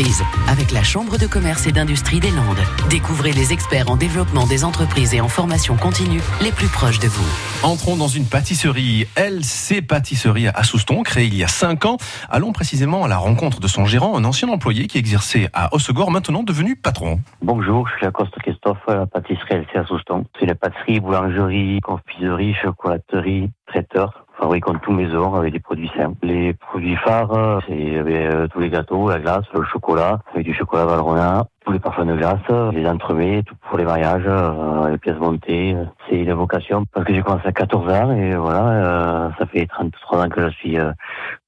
entreprises avec la Chambre de commerce et d'industrie des Landes. Découvrez les experts en développement des entreprises et en formation continue les plus proches de vous. Entrons dans une pâtisserie, LC Pâtisserie à Souston, créée il y a 5 ans. Allons précisément à la rencontre de son gérant, un ancien employé qui exerçait à Hossegor, maintenant devenu patron. Bonjour, je suis Acoste Christophe, à la pâtisserie LC à Souston. C'est une pâtisserie, boulangerie, confiserie, chocolaterie, traiteur fabriquons tous maison avec des produits simples. Les produits phares, c'est euh, tous les gâteaux, la glace, le chocolat, avec du chocolat Valrhona, tous les parfums de glace, les entremets, tout pour les mariages, euh, les pièces montées. C'est une vocation parce que j'ai commencé à 14 ans et voilà, euh, ça fait 33 ans que je suis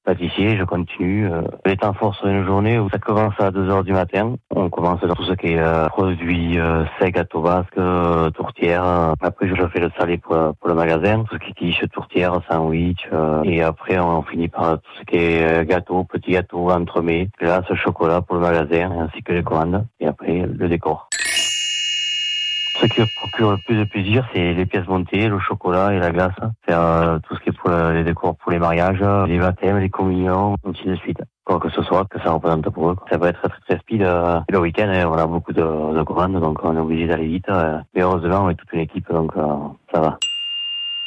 pâtissier, je continue. Euh, les temps forts sur une journée où ça commence à 2 heures du matin. On commence dans tout ce qui est euh, produits euh, secs, gâteaux basques, euh, tourtières. Après, je fais le salé pour, pour le magasin, tout ce qui est quiche, tourtière, sandwich. et après, on finit par tout ce qui est gâteau, petits gâteaux, entremets, glace, chocolat pour le magasin, ainsi que les commandes. Et après, le décor. Ce qui procure le plus de plaisir, c'est les pièces montées, le chocolat et la glace. Faire euh, tout ce qui est pour les décors pour les mariages, les baptêmes, les communions, ainsi de suite. Quoi que ce soit, que ça représente pour eux. Ça va être très très speed. Euh, le week-end, hein, on a beaucoup de, de commandes, donc on est obligé d'aller vite. Euh, mais heureusement, on est toute une équipe, donc ça va.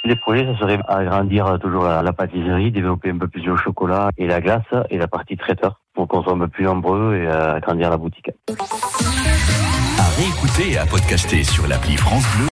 Les projets, ça serait agrandir toujours la, la, pâtisserie, développer un peu plus le chocolat et la glace et la partie traiteur pour qu'on soit un peu plus nombreux et agrandir la boutique à réécouter et à podcaster sur l'appli France Bleu.